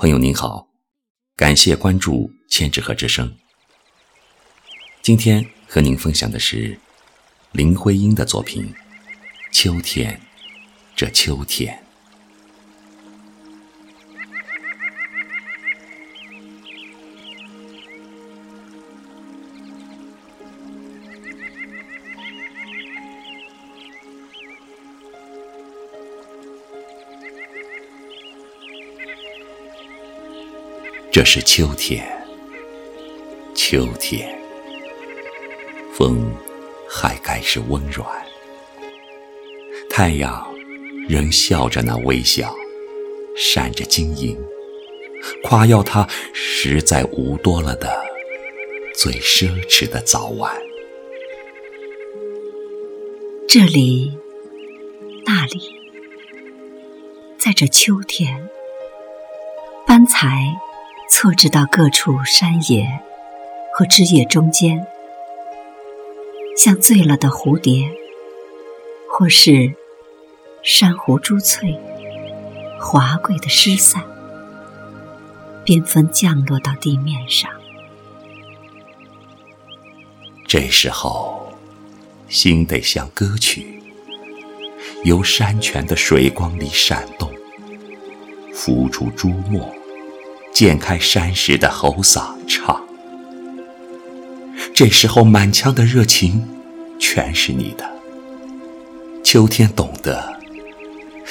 朋友您好，感谢关注千纸鹤之声。今天和您分享的是林徽因的作品《秋天》，这秋天。这是秋天，秋天，风还该是温软，太阳仍笑着那微笑，闪着晶莹，夸耀它实在无多了的最奢侈的早晚。这里，那里，在这秋天，斑才。错置到各处山野和枝叶中间，像醉了的蝴蝶，或是珊瑚珠翠，华贵的失散，缤纷降落到地面上。这时候，心得像歌曲，由山泉的水光里闪动，浮出珠墨。剪开山石的喉嗓唱，这时候满腔的热情全是你的。秋天懂得，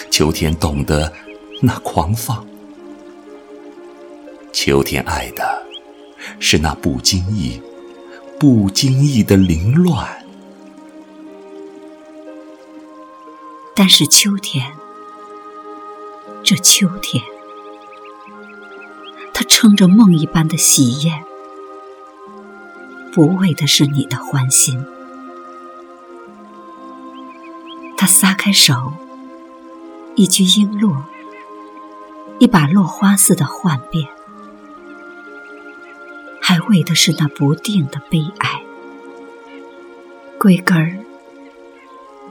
秋天懂得那狂放，秋天爱的是那不经意、不经意的凌乱。但是秋天，这秋天。撑着梦一般的喜宴，不为的是你的欢心。他撒开手，一句璎珞，一把落花似的幻变，还为的是那不定的悲哀。归根儿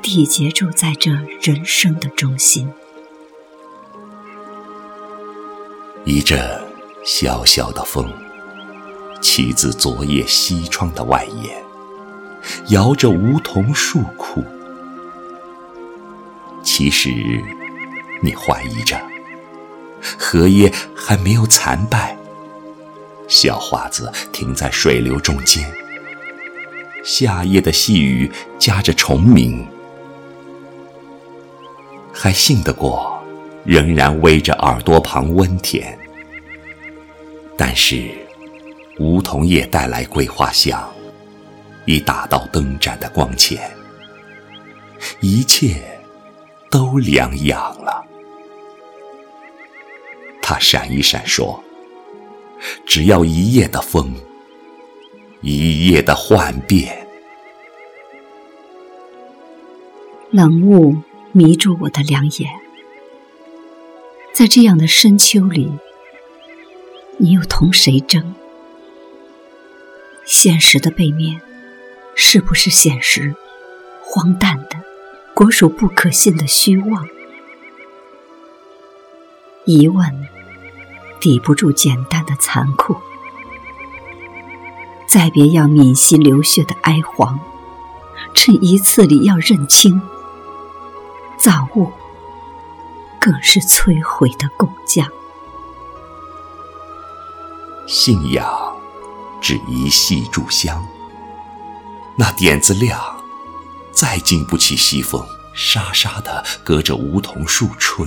缔结住在这人生的中心，一阵。小小的风，起自昨夜西窗的外檐，摇着梧桐树枯。其实，你怀疑着，荷叶还没有残败，小花子停在水流中间，夏夜的细雨夹着虫鸣，还信得过，仍然偎着耳朵旁温甜。但是，梧桐叶带来桂花香，已打到灯盏的光前，一切都凉养了。他闪一闪说：“只要一夜的风，一夜的幻变。”冷雾迷住我的两眼，在这样的深秋里。你又同谁争？现实的背面，是不是现实？荒诞的，果属不可信的虚妄。疑问抵不住简单的残酷。再别要泯心流血的哀惶，趁一次里要认清。造物更是摧毁的工匠。信仰只一细炷香，那点子亮，再经不起西风沙沙的隔着梧桐树吹。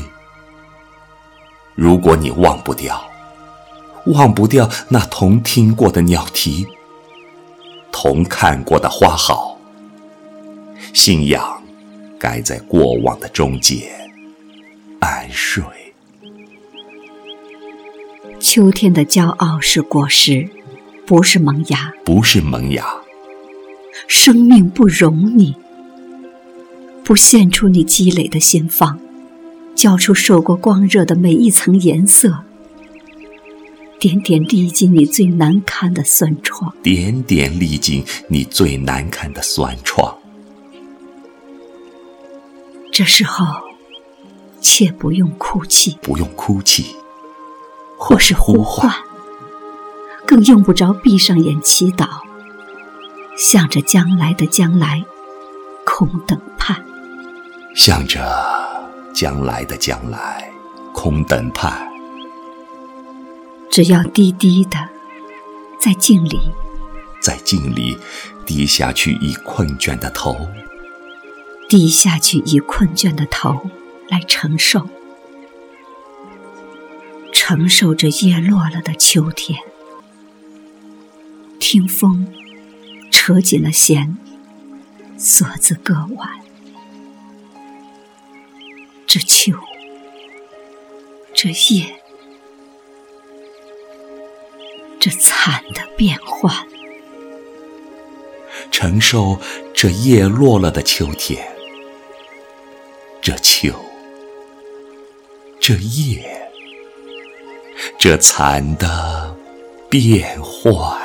如果你忘不掉，忘不掉那同听过的鸟啼，同看过的花好，信仰该在过往的中间安睡。秋天的骄傲是果实，不是萌芽，不是萌芽。生命不容你，不献出你积累的心房，交出受过光热的每一层颜色，点点历尽你最难堪的酸创，点点历尽你最难堪的酸创。这时候，切不用哭泣，不用哭泣。或是呼唤，更用不着闭上眼祈祷，向着将来的将来空等盼，向着将来的将来空等盼。只要低低的在镜里，在镜里低下去以困倦的头，低下去以困倦的头来承受。承受着叶落了的秋天，听风扯紧了弦，锁子割腕。这秋，这夜，这惨的变幻，承受这叶落了的秋天，这秋，这夜。这蚕的变化。